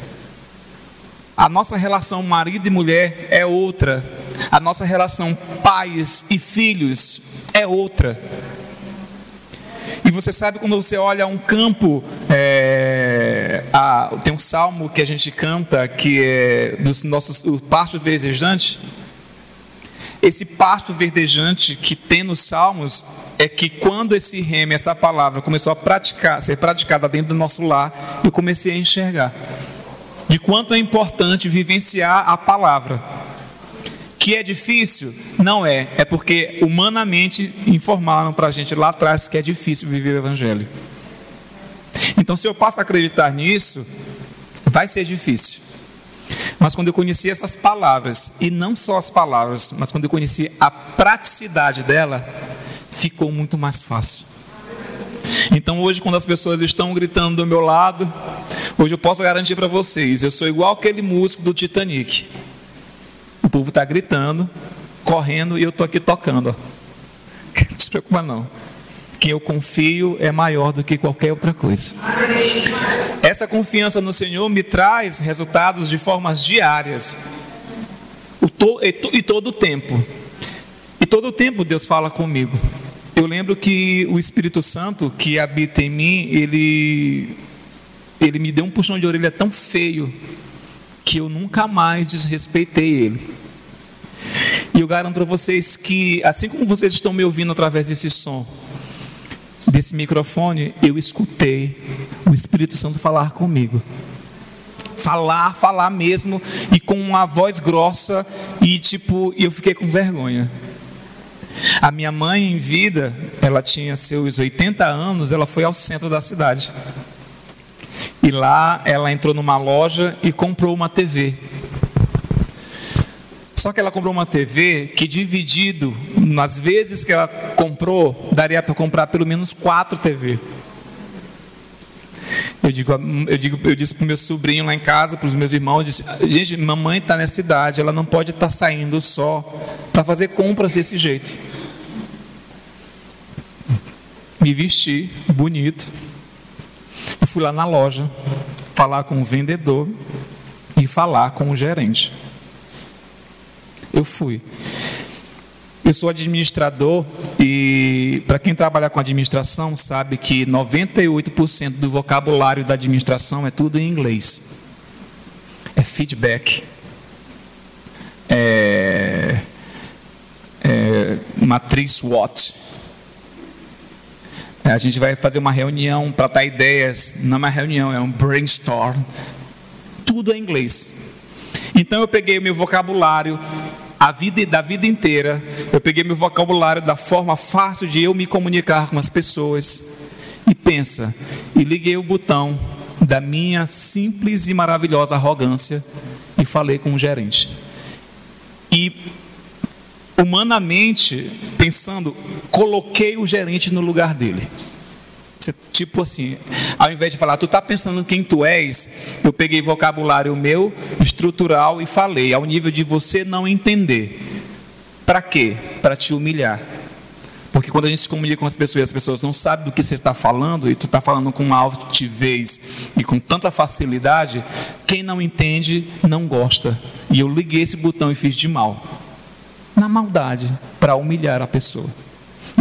A nossa relação marido e mulher é outra. A nossa relação pais e filhos é outra. E você sabe quando você olha um campo, é, a, tem um salmo que a gente canta que é dos nossos o pasto verdejante. Esse pasto verdejante que tem nos salmos é que quando esse reme, essa palavra começou a praticar, ser praticada dentro do nosso lar, eu comecei a enxergar de quanto é importante vivenciar a palavra. Que é difícil? Não é. É porque humanamente informaram para a gente lá atrás que é difícil viver o Evangelho. Então, se eu passo a acreditar nisso, vai ser difícil. Mas quando eu conheci essas palavras, e não só as palavras, mas quando eu conheci a praticidade dela, ficou muito mais fácil. Então hoje, quando as pessoas estão gritando do meu lado, Hoje eu posso garantir para vocês, eu sou igual aquele músico do Titanic. O povo está gritando, correndo e eu estou aqui tocando. Não se preocupa não. Quem eu confio é maior do que qualquer outra coisa. Essa confiança no Senhor me traz resultados de formas diárias. E, e todo o tempo. E todo o tempo Deus fala comigo. Eu lembro que o Espírito Santo que habita em mim, ele, ele me deu um puxão de orelha tão feio que eu nunca mais desrespeitei ele. E eu garanto para vocês que, assim como vocês estão me ouvindo através desse som, desse microfone, eu escutei o Espírito Santo falar comigo. Falar, falar mesmo, e com uma voz grossa, e tipo, eu fiquei com vergonha. A minha mãe, em vida, ela tinha seus 80 anos, ela foi ao centro da cidade. E lá ela entrou numa loja e comprou uma TV. Só que ela comprou uma TV que, dividido nas vezes que ela comprou, daria para comprar pelo menos quatro TV. Eu digo, eu digo, eu disse para o meu sobrinho lá em casa, para os meus irmãos, disse, gente, mamãe está nessa idade, ela não pode estar tá saindo só para fazer compras desse jeito. Me vesti bonito e fui lá na loja falar com o vendedor e falar com o gerente. Eu fui. Eu sou administrador e para quem trabalha com administração sabe que 98% do vocabulário da administração é tudo em inglês. É feedback, é, é matriz SWOT. É, a gente vai fazer uma reunião para dar ideias, não é uma reunião, é um brainstorm. Tudo é inglês. Então eu peguei o meu vocabulário a vida da vida inteira, eu peguei meu vocabulário da forma fácil de eu me comunicar com as pessoas. E pensa, e liguei o botão da minha simples e maravilhosa arrogância e falei com o gerente. E humanamente, pensando, coloquei o gerente no lugar dele. Tipo assim, ao invés de falar, tu está pensando quem tu és, eu peguei vocabulário meu, estrutural, e falei, ao nível de você não entender. Para quê? Para te humilhar. Porque quando a gente se comunica com as pessoas as pessoas não sabem do que você está falando, e tu está falando com uma altivez e com tanta facilidade, quem não entende não gosta. E eu liguei esse botão e fiz de mal. Na maldade, para humilhar a pessoa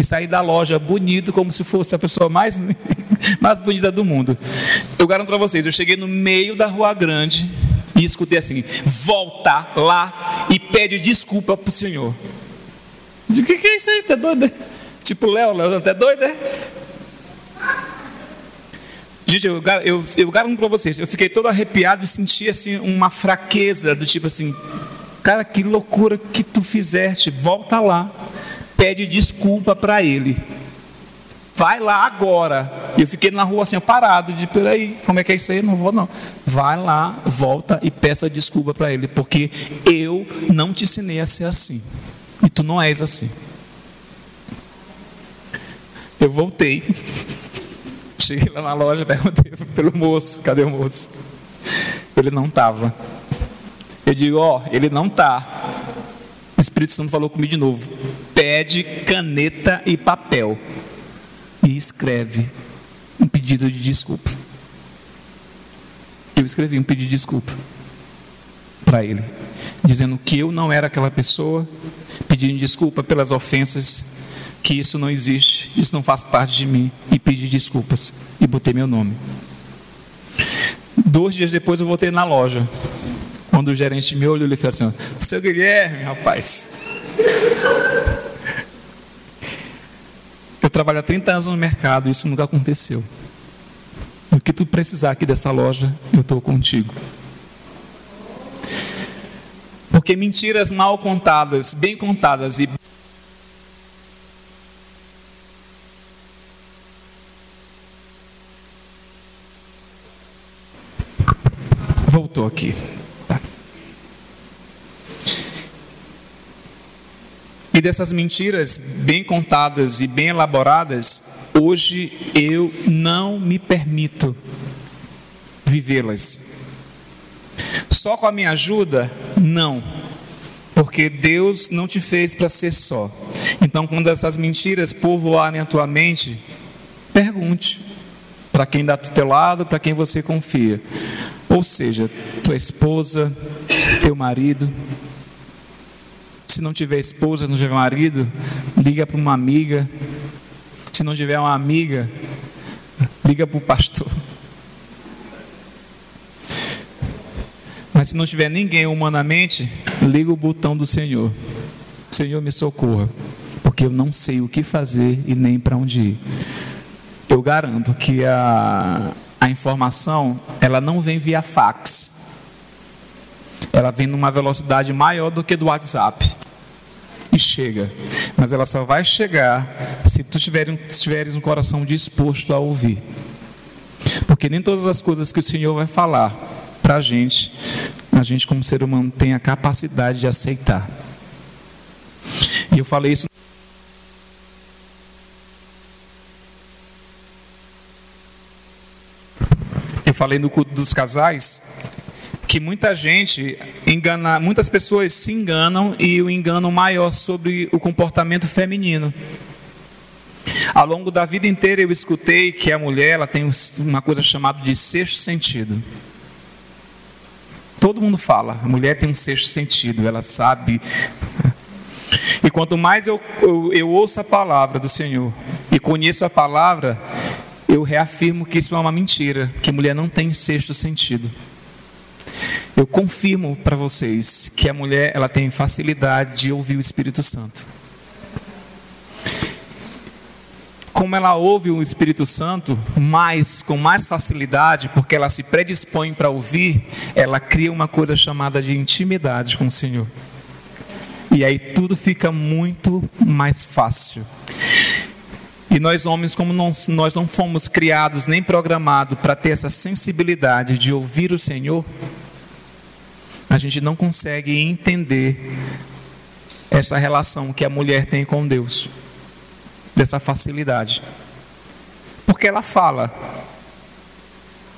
sair da loja bonito, como se fosse a pessoa mais, mais bonita do mundo. Eu garanto para vocês, eu cheguei no meio da Rua Grande e escutei assim: volta lá e pede desculpa para o Senhor. O que, que é isso aí? Tá doido? Tipo, Léo, Léo, tá doido, é? Gente, eu, eu, eu garanto para vocês, eu fiquei todo arrepiado e senti assim, uma fraqueza, do tipo assim, cara, que loucura que tu fizeste, volta lá pede desculpa para ele. Vai lá agora. Eu fiquei na rua assim, parado, de peraí, como é que é isso aí? Não vou não. Vai lá, volta e peça desculpa para ele, porque eu não te ensinei a ser assim. E tu não és assim. Eu voltei. Cheguei lá na loja, perguntei pelo moço, cadê o moço? Ele não estava. Eu digo, ó, oh, ele não está. O Espírito Santo falou comigo de novo pede caneta e papel e escreve um pedido de desculpa. Eu escrevi um pedido de desculpa para ele, dizendo que eu não era aquela pessoa, pedindo desculpa pelas ofensas, que isso não existe, isso não faz parte de mim, e pedi desculpas e botei meu nome. Dois dias depois eu voltei na loja. Quando o gerente me olhou, ele falou assim: Seu Guilherme, rapaz, eu trabalho há 30 anos no mercado isso nunca aconteceu. O que tu precisar aqui dessa loja, eu estou contigo. Porque mentiras mal contadas, bem contadas e voltou aqui. E dessas mentiras bem contadas e bem elaboradas, hoje eu não me permito vivê-las. Só com a minha ajuda? Não. Porque Deus não te fez para ser só. Então, quando essas mentiras povoarem a tua mente, pergunte para quem dá do teu lado, para quem você confia. Ou seja, tua esposa, teu marido. Se não tiver esposa, não tiver marido, liga para uma amiga. Se não tiver uma amiga, liga para o pastor. Mas se não tiver ninguém humanamente, liga o botão do Senhor. Senhor, me socorra, porque eu não sei o que fazer e nem para onde ir. Eu garanto que a, a informação, ela não vem via fax. Ela vem numa velocidade maior do que do WhatsApp. E chega. Mas ela só vai chegar se tu tiveres, tiveres um coração disposto a ouvir. Porque nem todas as coisas que o Senhor vai falar para a gente, a gente como ser humano tem a capacidade de aceitar. E eu falei isso. Eu falei no culto dos casais que muita gente engana, muitas pessoas se enganam e o engano maior sobre o comportamento feminino. Ao longo da vida inteira eu escutei que a mulher ela tem uma coisa chamada de sexto sentido. Todo mundo fala, a mulher tem um sexto sentido, ela sabe. E quanto mais eu, eu, eu ouço a palavra do Senhor e conheço a palavra, eu reafirmo que isso é uma mentira, que mulher não tem sexto sentido. Eu confirmo para vocês que a mulher ela tem facilidade de ouvir o Espírito Santo. Como ela ouve o Espírito Santo mais com mais facilidade, porque ela se predispõe para ouvir, ela cria uma coisa chamada de intimidade com o Senhor. E aí tudo fica muito mais fácil. E nós homens, como não, nós não fomos criados nem programados para ter essa sensibilidade de ouvir o Senhor, a gente não consegue entender essa relação que a mulher tem com Deus, dessa facilidade. Porque ela fala,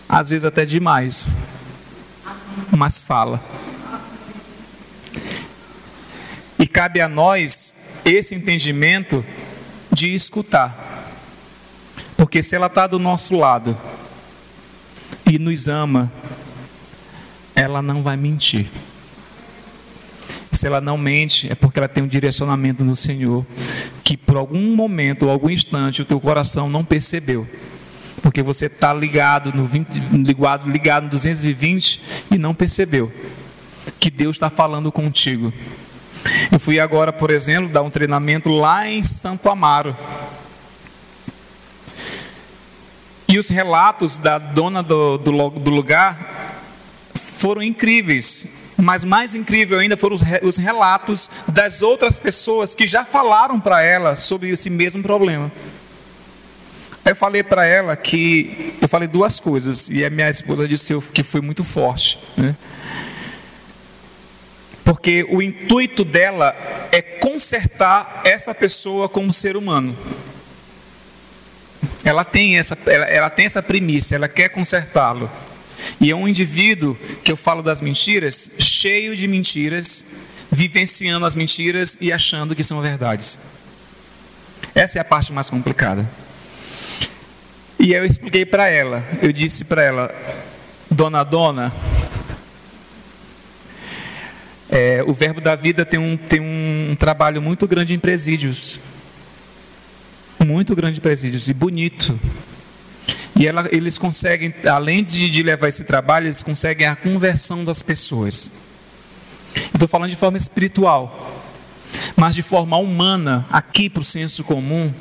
às vezes até demais, mas fala. E cabe a nós esse entendimento de escutar. Porque se ela está do nosso lado e nos ama, ela não vai mentir. Se ela não mente, é porque ela tem um direcionamento do Senhor que por algum momento ou algum instante o teu coração não percebeu. Porque você está ligado no 20, ligado, ligado no 220 e não percebeu que Deus está falando contigo. Eu fui agora, por exemplo, dar um treinamento lá em Santo Amaro. E os relatos da dona do, do, do lugar foram incríveis. Mas mais incrível ainda foram os relatos das outras pessoas que já falaram para ela sobre esse mesmo problema. Eu falei para ela que eu falei duas coisas e a minha esposa disse que foi muito forte, né? porque o intuito dela é consertar essa pessoa como ser humano. Ela tem essa, ela, ela tem essa premissa, ela quer consertá-lo. E é um indivíduo que eu falo das mentiras, cheio de mentiras, vivenciando as mentiras e achando que são verdades. Essa é a parte mais complicada. E eu expliquei para ela, eu disse para ela, dona Dona, é, o Verbo da Vida tem um, tem um trabalho muito grande em presídios. Muito grande em presídios e bonito. E ela, eles conseguem, além de, de, levar esse trabalho, eles conseguem a conversão das pessoas. Estou falando de forma espiritual. Mas de forma humana, aqui para o senso comum,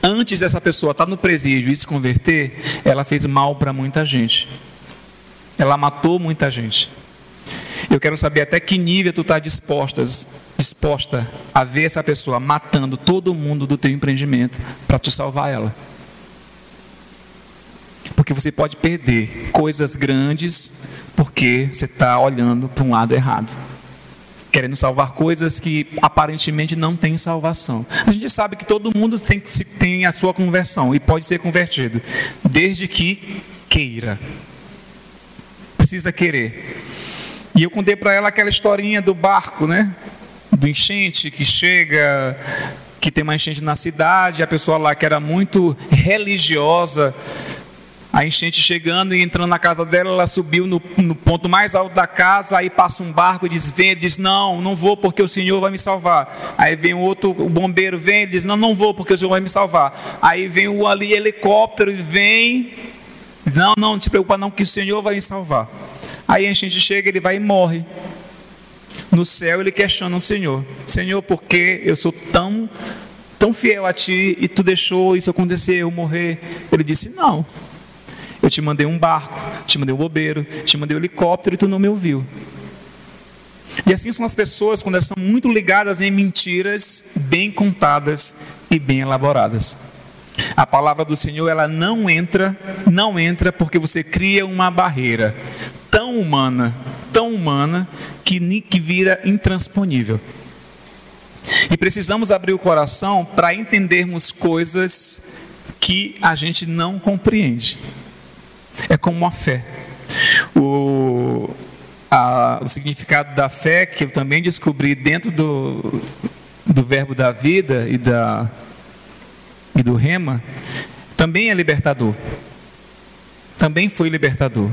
antes dessa pessoa estar no presídio e se converter, ela fez mal para muita gente. Ela matou muita gente. Eu quero saber até que nível tu está disposta, disposta a ver essa pessoa matando todo mundo do teu empreendimento para tu salvar ela. Porque você pode perder coisas grandes porque você está olhando para um lado errado. Querendo salvar coisas que aparentemente não têm salvação. A gente sabe que todo mundo tem, tem a sua conversão e pode ser convertido, desde que queira. precisa querer. E eu contei para ela aquela historinha do barco, né? Do enchente que chega, que tem uma enchente na cidade, a pessoa lá que era muito religiosa, a enchente chegando e entrando na casa dela, ela subiu no, no, ponto mais alto da casa, aí passa um barco e diz, vem, diz, não, não vou porque o Senhor vai me salvar. Aí vem outro, bombeiro vem, diz, não, não vou porque o Senhor vai me salvar. Aí vem o ali helicóptero vem, não, não, não te preocupa não que o Senhor vai me salvar. Aí a enchente chega, ele vai e morre. No céu ele questiona o Senhor, Senhor, por que eu sou tão tão fiel a ti e tu deixou isso acontecer, eu morrer? Ele disse, não, eu te mandei um barco, te mandei um bobeiro, te mandei um helicóptero e tu não me ouviu. E assim são as pessoas quando elas são muito ligadas em mentiras bem contadas e bem elaboradas. A palavra do Senhor ela não entra, não entra porque você cria uma barreira tão humana, tão humana que, que vira intransponível. E precisamos abrir o coração para entendermos coisas que a gente não compreende. É como a fé. O, a, o significado da fé, que eu também descobri dentro do, do verbo da vida e, da, e do rema, também é libertador. Também foi libertador.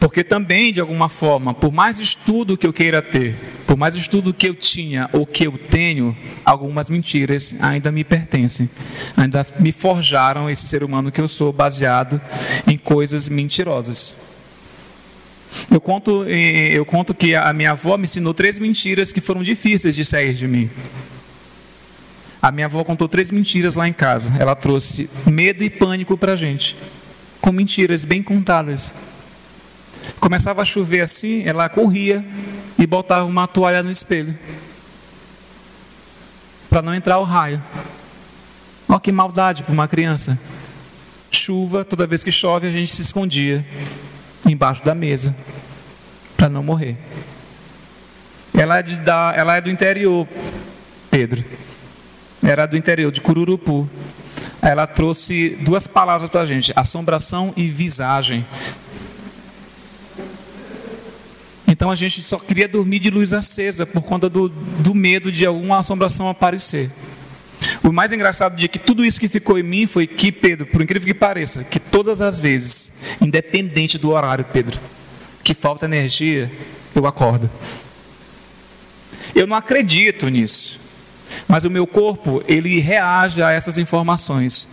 Porque também, de alguma forma, por mais estudo que eu queira ter, por mais estudo que eu tinha ou que eu tenho, algumas mentiras ainda me pertencem. Ainda me forjaram esse ser humano que eu sou, baseado em coisas mentirosas. Eu conto, eh, eu conto que a minha avó me ensinou três mentiras que foram difíceis de sair de mim. A minha avó contou três mentiras lá em casa. Ela trouxe medo e pânico para a gente, com mentiras bem contadas. Começava a chover assim, ela corria e botava uma toalha no espelho para não entrar o raio. Olha que maldade para uma criança. Chuva, toda vez que chove, a gente se escondia embaixo da mesa para não morrer. Ela é, de, da, ela é do interior, Pedro. Era do interior, de Cururupu. Ela trouxe duas palavras para a gente: assombração e visagem. Então a gente só queria dormir de luz acesa por conta do, do medo de alguma assombração aparecer. O mais engraçado de que tudo isso que ficou em mim foi que, Pedro, por incrível que pareça, que todas as vezes, independente do horário, Pedro, que falta energia, eu acordo. Eu não acredito nisso. Mas o meu corpo, ele reage a essas informações.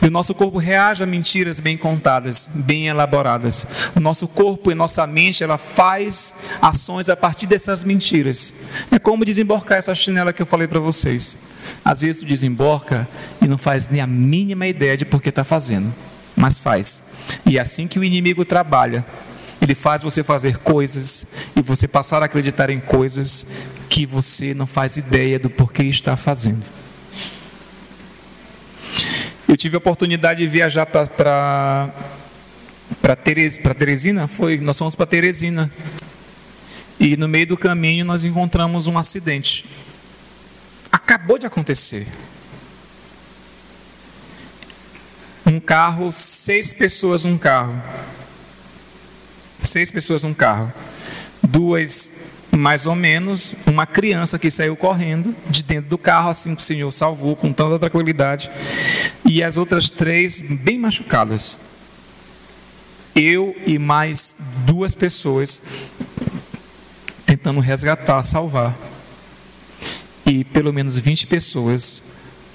E o nosso corpo reage a mentiras bem contadas, bem elaboradas. O nosso corpo e nossa mente, ela faz ações a partir dessas mentiras. É como desemborcar essa chinela que eu falei para vocês. Às vezes tu desemborca e não faz nem a mínima ideia de por que está fazendo, mas faz. E é assim que o inimigo trabalha. Ele faz você fazer coisas e você passar a acreditar em coisas que você não faz ideia do porquê está fazendo. Eu tive a oportunidade de viajar para para Teres, Teresina, foi, nós fomos para Teresina. E no meio do caminho nós encontramos um acidente. Acabou de acontecer. Um carro, seis pessoas num carro. Seis pessoas num carro. Duas mais ou menos uma criança que saiu correndo de dentro do carro, assim que o Senhor salvou com tanta tranquilidade, e as outras três bem machucadas. Eu e mais duas pessoas tentando resgatar, salvar. E pelo menos 20 pessoas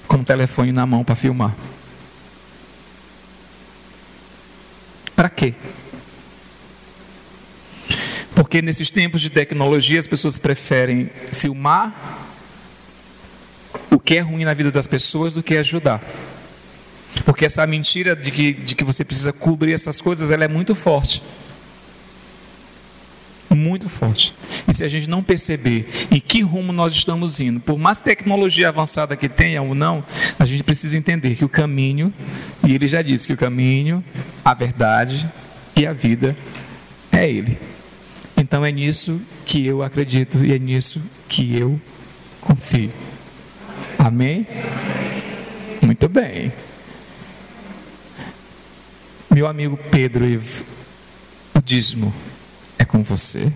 com o telefone na mão para filmar. Para quê? Porque nesses tempos de tecnologia as pessoas preferem filmar o que é ruim na vida das pessoas do que ajudar. Porque essa mentira de que, de que você precisa cobrir essas coisas, ela é muito forte. Muito forte. E se a gente não perceber em que rumo nós estamos indo, por mais tecnologia avançada que tenha ou não, a gente precisa entender que o caminho, e ele já disse que o caminho, a verdade e a vida é Ele. Então é nisso que eu acredito e é nisso que eu confio. Amém? Muito bem. Meu amigo Pedro, o dízimo. com você.